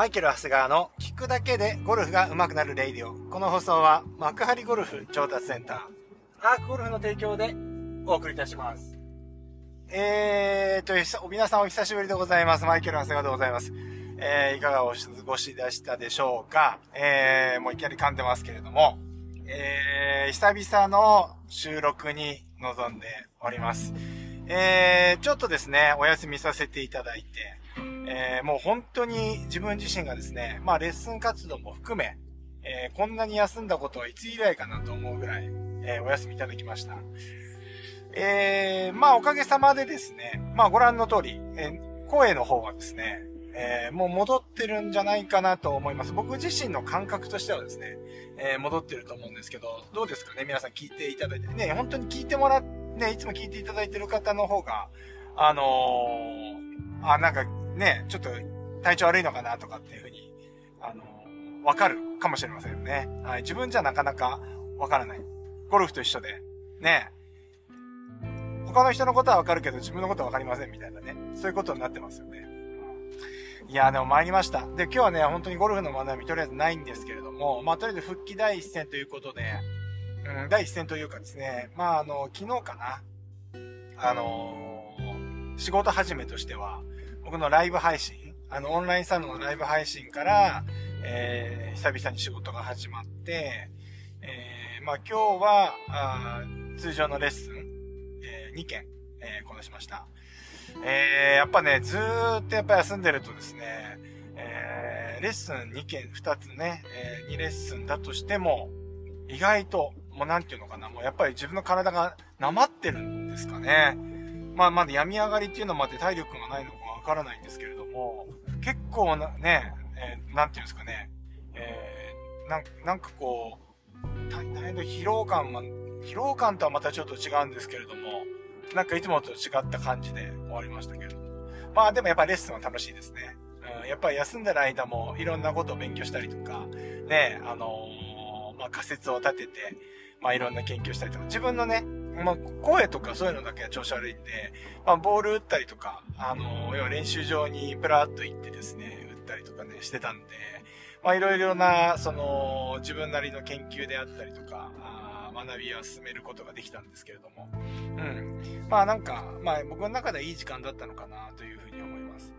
マイケル・長谷川の聞くだけでゴルフが上手くなるレイディオ。この放送は幕張ゴルフ調達センター、アークゴルフの提供でお送りいたします。えーと、皆さんお久しぶりでございます。マイケル・長谷川でございます。えー、いかがお過ごしでしたでしょうか？えー、もういきなり噛んでますけれども、えー、久々の収録に臨んでおります。えー、ちょっとですね、お休みさせていただいて、えー、もう本当に自分自身がですね、まあレッスン活動も含め、えー、こんなに休んだことはいつ以来かなと思うぐらい、えー、お休みいただきました。えー、まあおかげさまでですね、まあご覧の通り、え、声の方はですね、え、もう戻ってるんじゃないかなと思います。僕自身の感覚としてはですね、え、戻ってると思うんですけど、どうですかね皆さん聞いていただいて。ね、本当に聞いてもらっ、ね、いつも聞いていただいてる方の方が、あの、あ、なんかね、ちょっと体調悪いのかなとかっていうふうに、あの、わかるかもしれませんよね。はい。自分じゃなかなかわからない。ゴルフと一緒で、ね。他の人のことはわかるけど自分のことはわかりませんみたいなね。そういうことになってますよね。いやでも参りました。で、今日はね、本当にゴルフの学びとりあえずないんですけれども、まあ、とりあえず復帰第一戦ということで、うん、第一戦というかですね、まあ、あの、昨日かな。あのー、仕事始めとしては、僕のライブ配信、あの、オンラインサロンのライブ配信から、えー、久々に仕事が始まって、えー、まあ今日は、あ通常のレッスン、えー、2件、えー、こなしました。えー、やっぱね、ずーっとやっぱ休んでるとですね、えー、レッスン2件、2つね、えー、2レッスンだとしても、意外と、もうなんていうのかな、もうやっぱり自分の体がなまってるんですかね。まあまだ病み上がりっていうのもあって体力がないのかわからないんですけれども、結構な、ね、えー、なんていうんですかね、えー、な、なんかこう、大変な疲労感が、疲労感とはまたちょっと違うんですけれども、なんかいつもと違った感じで終わりましたけれども。まあでもやっぱレッスンは楽しいですね。うん、やっぱり休んでる間もいろんなことを勉強したりとか、ね、あのー、まあ仮説を立てて、まあいろんな研究したりとか、自分のね、まあ声とかそういうのだけは調子悪いんで、まあボール打ったりとか、あの、要は練習場にプラーっと行ってですね、打ったりとかね、してたんで、まあいろいろな、その、自分なりの研究であったりとか、学びは進めることができたんですけれども。うん。まあなんか、まあ僕の中ではいい時間だったのかなというふうに思います。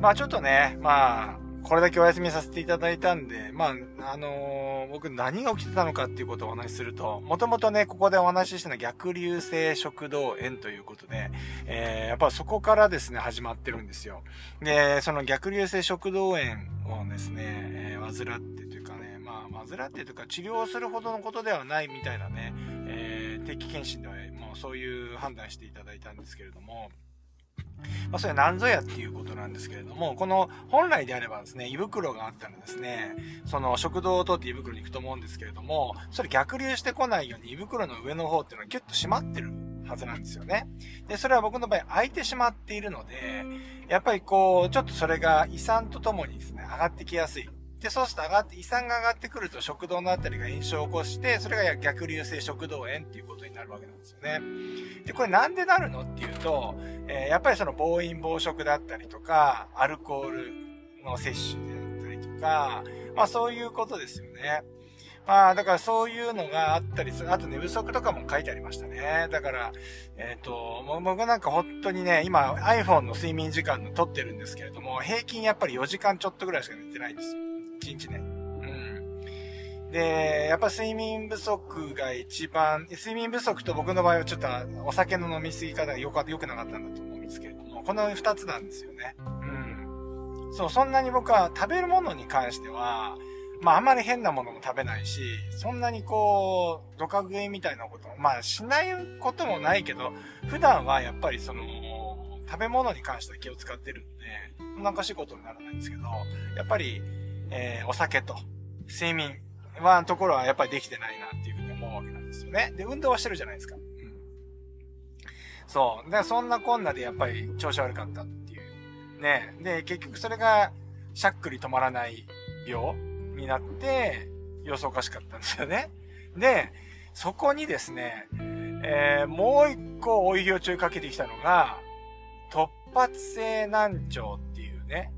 まあちょっとね、まあ、これだけお休みさせていただいたんで、まあ、あのー、僕何が起きてたのかっていうことをお話しすると、もともとね、ここでお話ししたのは逆流性食道炎ということで、えー、やっぱそこからですね、始まってるんですよ。で、その逆流性食道炎をですね、えー、患ってというかね、まあ、患ってというか治療するほどのことではないみたいなね、えー、定期検診ではもうそういう判断していただいたんですけれども、まあ、それは何ぞやっていうことなんですけれども、この本来であればですね、胃袋があったらですね、その食道を通って胃袋に行くと思うんですけれども、それ逆流してこないように胃袋の上の方っていうのはギュッと締まってるはずなんですよね。で、それは僕の場合開いてしまっているので、やっぱりこう、ちょっとそれが胃酸とともにですね、上がってきやすい。で、そうすると上がって、胃酸が上がってくると食道のあたりが炎症を起こして、それが逆流性食道炎っていうことになるわけなんですよね。で、これなんでなるのっていうと、えー、やっぱりその暴飲暴食だったりとか、アルコールの摂取であったりとか、まあそういうことですよね。まあ、だからそういうのがあったりする。あと寝不足とかも書いてありましたね。だから、えっ、ー、と、僕なんか本当にね、今 iPhone の睡眠時間の撮ってるんですけれども、平均やっぱり4時間ちょっとぐらいしか寝てないんですよ。1日ね。うん。で、やっぱ睡眠不足が一番、睡眠不足と僕の場合はちょっとお酒の飲みすぎ方が良くなかったんだと思うんですけれども、この2つなんですよね。うん。そう、そんなに僕は食べるものに関しては、まああんまり変なものも食べないし、そんなにこう、ドカ食いみたいなことまあしないこともないけど、普段はやっぱりその、食べ物に関しては気を使ってるんで、なんかしいことにならないんですけど、やっぱり、えー、お酒と睡眠は、ところはやっぱりできてないなっていうふうに思うわけなんですよね。で、運動はしてるじゃないですか。うん。そう。で、そんなこんなでやっぱり調子悪かったっていう。ね。で、結局それが、しゃっくり止まらない病になって、様子おかしかったんですよね。で、そこにですね、えー、もう一個追いを注意かけてきたのが、突発性難聴っていうね、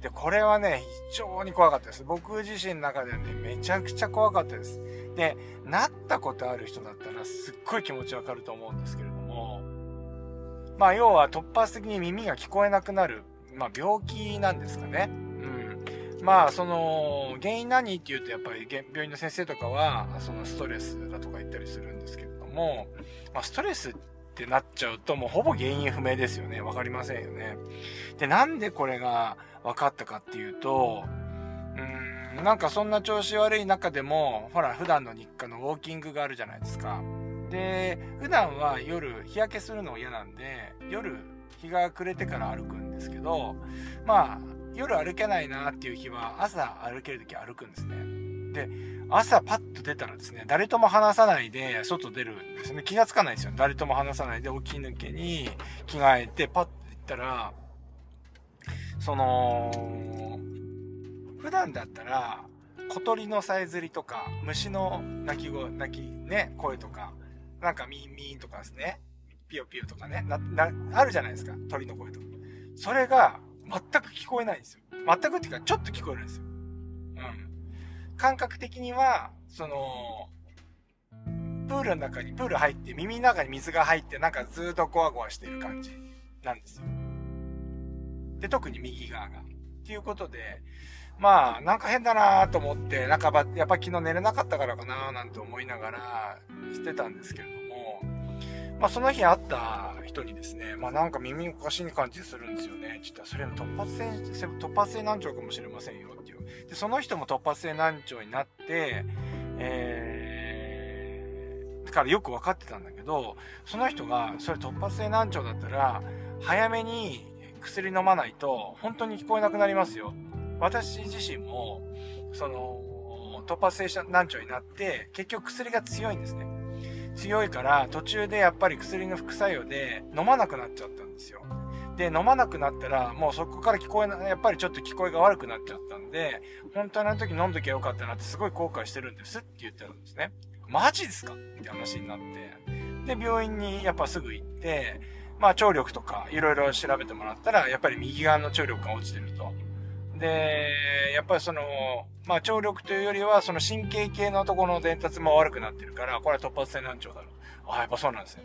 で。これはね、非常に怖かったです。僕自身の中ではね、めちゃくちゃ怖かったです。で、なったことある人だったらすっごい気持ちわかると思うんですけれども、まあ要は突発的に耳が聞こえなくなる、まあ病気なんですかね。うん。まあその、原因何って言うとやっぱり病院の先生とかは、そのストレスだとか言ったりするんですけれども、まあストレスってってなっちゃうともうほぼ原因不明ですよね。わかりませんよね。で、なんでこれが分かったかっていうと、うん、なんかそんな調子悪い中でも、ほら、普段の日課のウォーキングがあるじゃないですか。で、普段は夜日焼けするの嫌なんで、夜日が暮れてから歩くんですけど、まあ、夜歩けないなっていう日は朝歩ける時歩くんですね。で、朝パッと出たらですね、誰とも話さないで外出るんですね。気がつかないですよ。誰とも話さないで起き抜けに着替えてパッと行ったら、その、普段だったら小鳥のさえずりとか、虫の鳴き声、鳴きね、声とか、なんかミーミーとかですね、ピヨピヨとかね、な、な、あるじゃないですか、鳥の声とか。それが全く聞こえないんですよ。全くっていうか、ちょっと聞こえるんですよ。うん。感覚的には、その、プールの中に、プール入って、耳の中に水が入って、なんかずっとゴワゴワしてる感じなんですよ。で、特に右側が。っていうことで、まあ、なんか変だなと思って、なんかやっぱ昨日寝れなかったからかななんて思いながらしてたんですけれども、まあその日会った人にですね、まあなんか耳おかしい感じするんですよね。ちょっとそれの突発性、突発性難聴かもしれませんよっていう。で、その人も突発性難聴になって、えー、からよく分かってたんだけど、その人が、それ突発性難聴だったら、早めに薬飲まないと、本当に聞こえなくなりますよ。私自身も、その、突発性難聴になって、結局薬が強いんですね。強いから、途中でやっぱり薬の副作用で飲まなくなっちゃったんですよ。で、飲まなくなったら、もうそこから聞こえな、やっぱりちょっと聞こえが悪くなっちゃったんで、本当にあの時飲んどきゃよかったなってすごい後悔してるんですって言ってるんですね。マジですか？って話になって。で、病院にやっぱすぐ行って、まあ聴力とかいろいろ調べてもらったら、やっぱり右側の聴力が落ちてると。で、やっぱりその、まあ聴力というよりは、その神経系のところの伝達も悪くなってるから、これは突発性難聴だろう。あ、やっぱそうなんですね。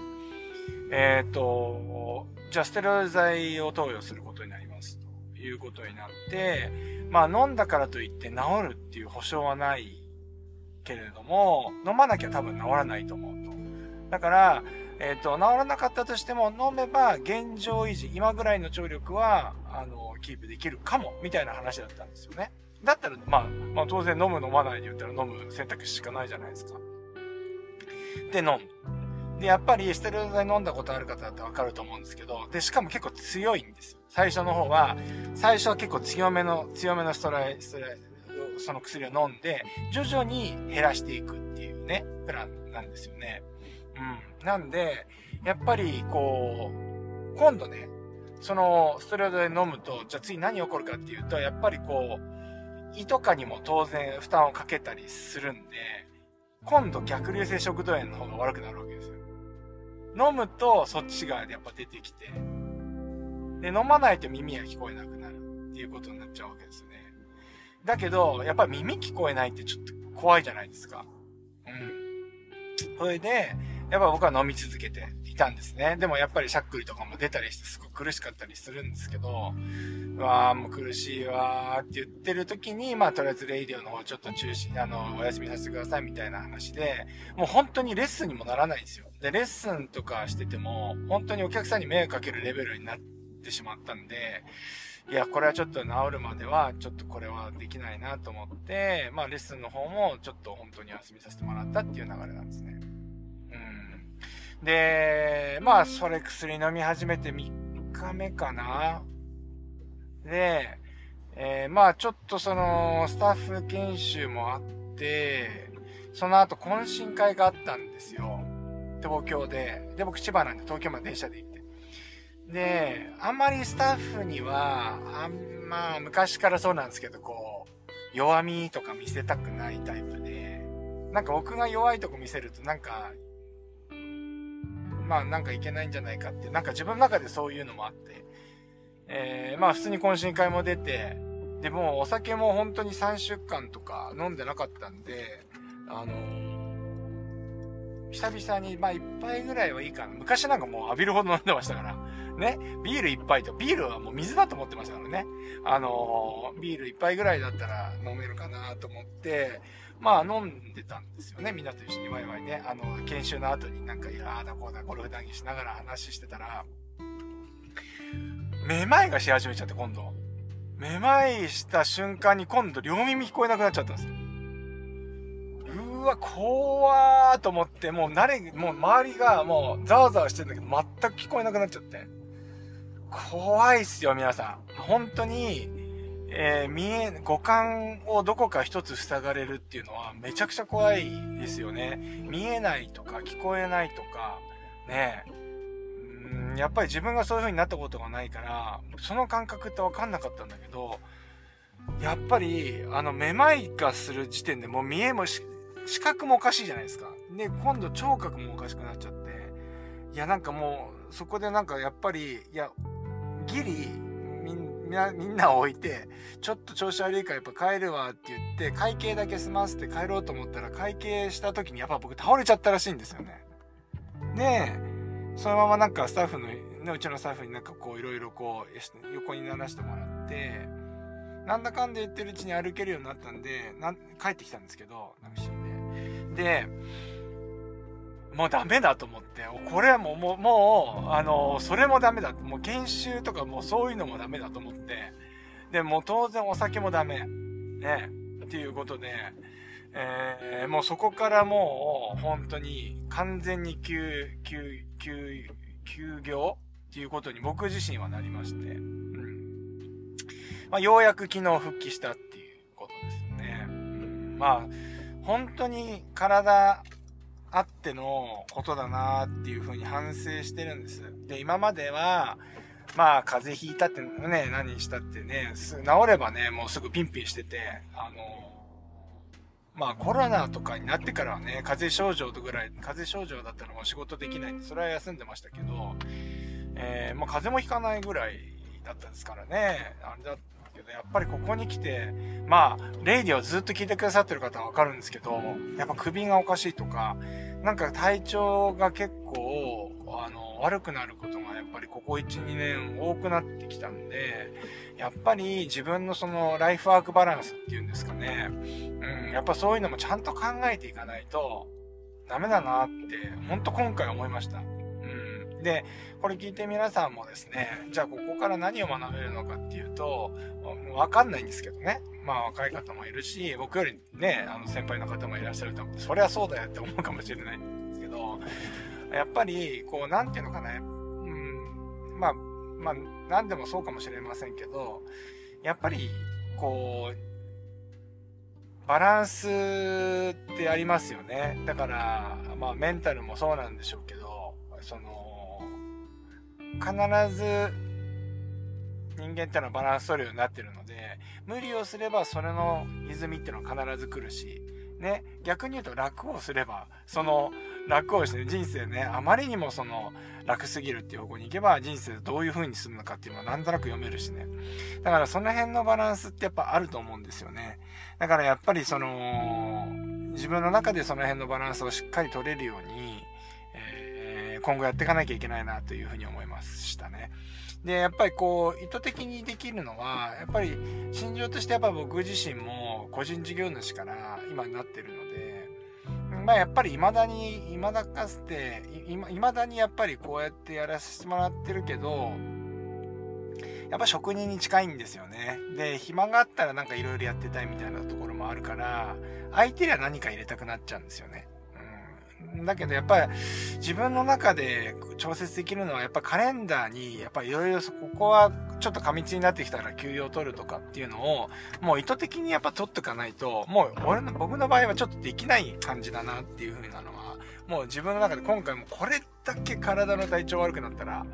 えっ、ー、と、じゃあステロイド剤を投与することになります。ということになって、まあ飲んだからといって治るっていう保証はないけれども、飲まなきゃ多分治らないと思うと。だから、えっ、ー、と、治らなかったとしても飲めば現状維持、今ぐらいの聴力は、あの、キープできるかも、みたいな話だったんですよね。だったら、まあ、まあ当然飲む飲まないで言ったら飲む選択肢しかないじゃないですか。で、飲む。で、やっぱりステロイド剤飲んだことある方だってわかると思うんですけど、で、しかも結構強いんですよ。最初の方は、最初は結構強めの、強めのストライ、ストライ、その薬を飲んで、徐々に減らしていくっていうね、プランなんですよね。うん。なんで、やっぱり、こう、今度ね、そのストレートで飲むと、じゃあ次何起こるかっていうと、やっぱりこう、胃とかにも当然負担をかけたりするんで、今度逆流性食道炎の方が悪くなるわけですよ。飲むとそっち側でやっぱ出てきて、で、飲まないと耳が聞こえなくなるっていうことになっちゃうわけですよね。だけど、やっぱ耳聞こえないってちょっと怖いじゃないですか。うん。それで、やっぱ僕は飲み続けていたんですね。でもやっぱりしゃっくりとかも出たりしてすごく苦しかったりするんですけど、わーもう苦しいわーって言ってる時に、まあとりあえずレイディオの方ちょっと中止、あの、お休みさせてくださいみたいな話で、もう本当にレッスンにもならないんですよ。で、レッスンとかしてても、本当にお客さんに迷惑かけるレベルになってしまったんで、いや、これはちょっと治るまでは、ちょっとこれはできないなと思って、まあレッスンの方もちょっと本当に休みさせてもらったっていう流れなんですね。で、まあ、それ薬飲み始めて3日目かな。で、えー、まあ、ちょっとその、スタッフ研修もあって、その後懇親会があったんですよ。東京で。で、僕千葉なんで東京まで電車で行って。で、あんまりスタッフには、あんまあ、昔からそうなんですけど、こう、弱みとか見せたくないタイプで、なんか僕が弱いとこ見せるとなんかまあなんかいけないんじゃないかって、なんか自分の中でそういうのもあって、えー、まあ普通に懇親会も出て、でもお酒も本当に3週間とか飲んでなかったんで、あの、久々に、まあ一杯ぐらいはいいかな。昔なんかもう浴びるほど飲んでましたから。ね。ビール一杯と、ビールはもう水だと思ってましたからね。あのビール一杯ぐらいだったら飲めるかなと思って、まあ飲んでたんですよね。みんなと一緒にワイワイね。あの、研修の後になんか、いやあだこうだ、ゴルフ談義しながら話してたら、めまいがし始めちゃって、今度。めまいした瞬間に今度両耳聞こえなくなっちゃったんですよ。うわ、怖ーと思って、もう慣れ、もう周りがもうざわざわしてるんだけど、全く聞こえなくなっちゃって。怖いっすよ、皆さん。本当に、えー、見え、五感をどこか一つ塞がれるっていうのはめちゃくちゃ怖いですよね。見えないとか聞こえないとか、ねうん、やっぱり自分がそういう風になったことがないから、その感覚ってわかんなかったんだけど、やっぱり、あの、めまいがする時点でもう見えもし、視覚もおかしいじゃないですか。で、今度聴覚もおかしくなっちゃって、いや、なんかもう、そこでなんかやっぱり、いや、ギリ、みんな、みんな置いて、ちょっと調子悪いからやっぱ帰るわって言って、会計だけ済ませて帰ろうと思ったら、会計した時にやっぱ僕倒れちゃったらしいんですよね。で、そのままなんかスタッフの、ね、うちのスタッフになんかこういろいろこう、横にならしてもらって、なんだかんで言ってるうちに歩けるようになったんで、な帰ってきたんですけど、ナミシンで。で、もうダメだと思って、これはもう、もう、もう、あの、それもダメだ。もう研修とかもうそういうのもダメだと思って、で、もう当然お酒もダメ。ね。っていうことで、えー、もうそこからもう、本当に完全に休、休、休、休業っていうことに僕自身はなりまして、うん。まあ、ようやく昨日復帰したっていうことですよね。うん、まあ、本当に体あってのことだなっていうふうに反省してるんです。で、今までは、まあ、風邪ひいたってね、何したってね、治ればね、もうすぐピンピンしてて、あの、まあコロナとかになってからはね、風邪症状とぐらい、風邪症状だったらもう仕事できないんで、それは休んでましたけど、えー、もう風邪もひかないぐらいだったですからね、あれだけど、やっぱりここに来て、まあ、レイディをずっと聞いてくださってる方はわかるんですけど、やっぱ首がおかしいとか、なんか体調が結構、あの、悪くなることがやっぱりここ1、2年多くなってきたんで、やっぱり自分のそのライフワークバランスっていうんですかね、うん、やっぱそういうのもちゃんと考えていかないとダメだなって、ほんと今回思いました。で、これ聞いて皆さんもですね、じゃあここから何を学べるのかっていうと、わかんないんですけどね。まあ若い方もいるし、僕よりね、あの先輩の方もいらっしゃると思う。そりゃそうだよって思うかもしれないんですけど、やっぱり、こう、なんていうのかね、うん、まあ、まあ、何でもそうかもしれませんけど、やっぱり、こう、バランスってありますよね。だから、まあメンタルもそうなんでしょうけど、その、必ず人間ってのはバランス取るようになってるので、無理をすればそれの泉っていうのは必ず来るし、ね、逆に言うと楽をすれば、その楽をして、人生ね、あまりにもその楽すぎるっていう方向に行けば人生どういう風に進むのかっていうのはなんとなく読めるしね。だからその辺のバランスってやっぱあると思うんですよね。だからやっぱりその、自分の中でその辺のバランスをしっかり取れるように、今後やっていかなきゃいけないなというふうに思いましたね。で、やっぱりこう、意図的にできるのは、やっぱり心情としてやっぱ僕自身も個人事業主から今になってるので、まあやっぱり未だに、未だかつて、未だにやっぱりこうやってやらせてもらってるけど、やっぱ職人に近いんですよね。で、暇があったらなんか色々やってたいみたいなところもあるから、相手には何か入れたくなっちゃうんですよね。だけどやっぱり自分の中で調節できるのはやっぱカレンダーにやっぱいろいろここはちょっと過密になってきたら休養を取るとかっていうのをもう意図的にやっぱ取っとかないともう俺の僕の場合はちょっとできない感じだなっていう風なのはもう自分の中で今回もこれだけ体の体調悪くなったら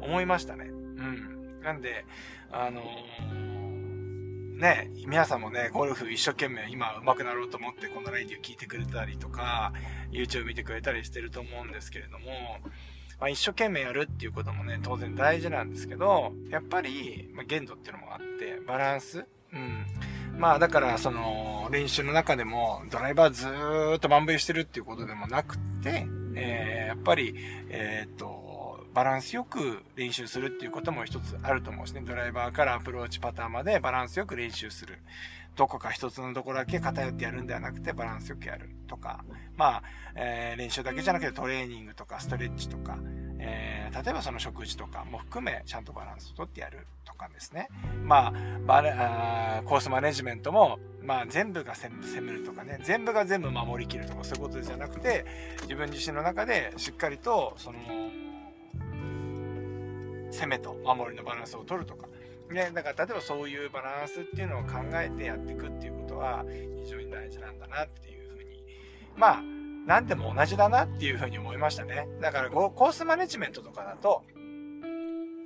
思いましたね。うん。なんで、あのーね、皆さんもね、ゴルフ一生懸命今上手くなろうと思ってこのライディを聞いてくれたりとか、YouTube 見てくれたりしてると思うんですけれども、まあ、一生懸命やるっていうこともね、当然大事なんですけど、やっぱり、ま、限度っていうのもあって、バランスうん。まあだからその練習の中でもドライバーずーっと満振してるっていうことでもなくて、えー、やっぱり、えー、っと、バランスよく練習するっていうことも一つあると思うんですね。ドライバーからアプローチパターンまでバランスよく練習する。どこか一つのところだけ偏ってやるんではなくてバランスよくやるとか、まあ、えー、練習だけじゃなくてトレーニングとかストレッチとか、えー、例えばその食事とかも含めちゃんとバランスをとってやるとかですね。まあ、バレあコースマネジメントも、まあ全部が攻めるとかね、全部が全部守りきるとかそういうことじゃなくて、自分自身の中でしっかりと、その、攻めと守りのバランスを取るとか。ね、だから例えばそういうバランスっていうのを考えてやっていくっていうことは非常に大事なんだなっていうふうに。まあ、何でも同じだなっていうふうに思いましたね。だからコースマネジメントとかだと、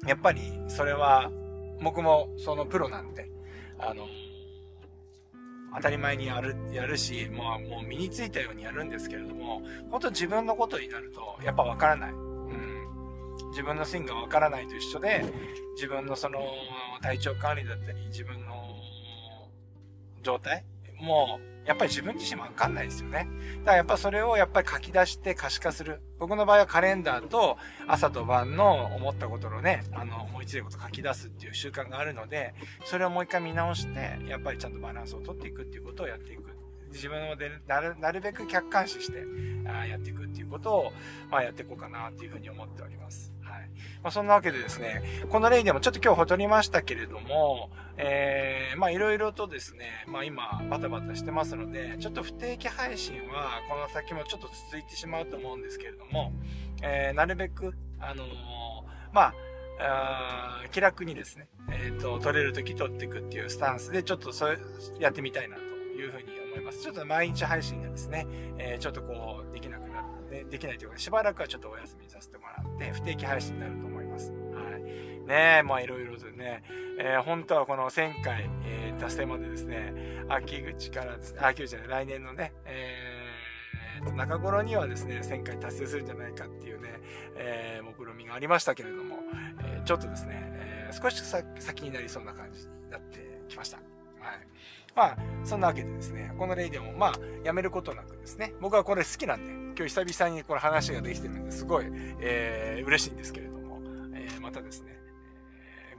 やっぱりそれは僕もそのプロなんで、あの、当たり前にやる、やるし、もう、もう身についたようにやるんですけれども、本当自分のことになると、やっぱわからない。自分のスイングがわからないと一緒で、自分のその、体調管理だったり、自分の状態もう、やっぱり自分自身もわかんないですよね。だからやっぱそれをやっぱり書き出して可視化する。僕の場合はカレンダーと朝と晩の思ったことのね、あの、思いついたこと書き出すっていう習慣があるので、それをもう一回見直して、やっぱりちゃんとバランスをとっていくっていうことをやっていく。自分をでなるなるべく客観視してあやっていくっていうことを、まあ、やっていこうかなっていうふうに思っております。まあ、そんなわけでですね、この例でもちょっと今日ほとりましたけれども、えー、まあいろいろとですね、まあ今バタバタしてますので、ちょっと不定期配信はこの先もちょっと続いてしまうと思うんですけれども、えー、なるべく、あのー、まあ、あ気楽にですね、えっ、ー、と、取れる時取っていくっていうスタンスで、ちょっとそれ、やってみたいなというふうに思います。ちょっと毎日配信がですね、えー、ちょっとこう、できなくなって、でできないというか、しばらくはちょっとお休みさせてもらって、不定期配信になると。ねえ、まあいろいろとね、えー、本当はこの1000回、えー、達成までですね、秋口からですね、秋口じゃない、来年のね、えー、中頃にはですね、1000回達成するんじゃないかっていうね、えー、目論みがありましたけれども、えー、ちょっとですね、えー、少し先になりそうな感じになってきました。はい。まあ、そんなわけでですね、このレイディオもまあ、やめることなくですね、僕はこれ好きなんで、今日久々にこれ話ができてるんですごい、えー、嬉しいんですけれども、えー、またですね、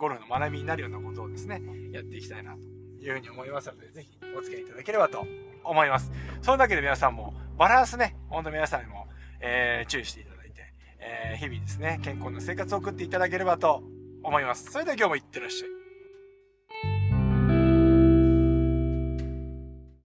ゴルフの学びになるようなことをですね、やっていきたいなというふうに思いますので、ぜひお付き合いいただければと思います。そのだけで皆さんも、バランスね、ほんと皆さんにも、えー、注意していただいて、えー、日々ですね、健康な生活を送っていただければと思います。それでは今日もいってらっしゃい。